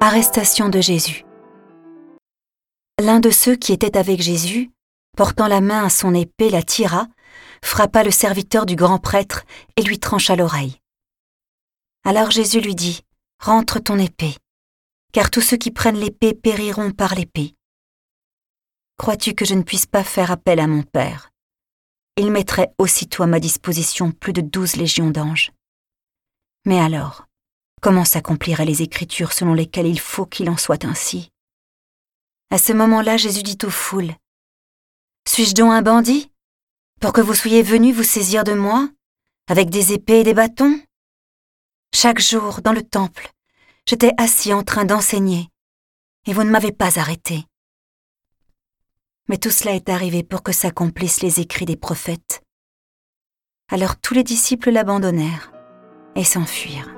Arrestation de Jésus. L'un de ceux qui étaient avec Jésus, portant la main à son épée, la tira, frappa le serviteur du grand prêtre et lui trancha l'oreille. Alors Jésus lui dit, Rentre ton épée, car tous ceux qui prennent l'épée périront par l'épée. Crois-tu que je ne puisse pas faire appel à mon Père? Il mettrait aussitôt à ma disposition plus de douze légions d'anges. Mais alors, Comment s'accompliraient les Écritures selon lesquelles il faut qu'il en soit ainsi À ce moment-là, Jésus dit aux foules, Suis-je donc un bandit? Pour que vous soyez venus vous saisir de moi, avec des épées et des bâtons? Chaque jour, dans le temple, j'étais assis en train d'enseigner, et vous ne m'avez pas arrêté. Mais tout cela est arrivé pour que s'accomplissent les écrits des prophètes. Alors tous les disciples l'abandonnèrent et s'enfuirent.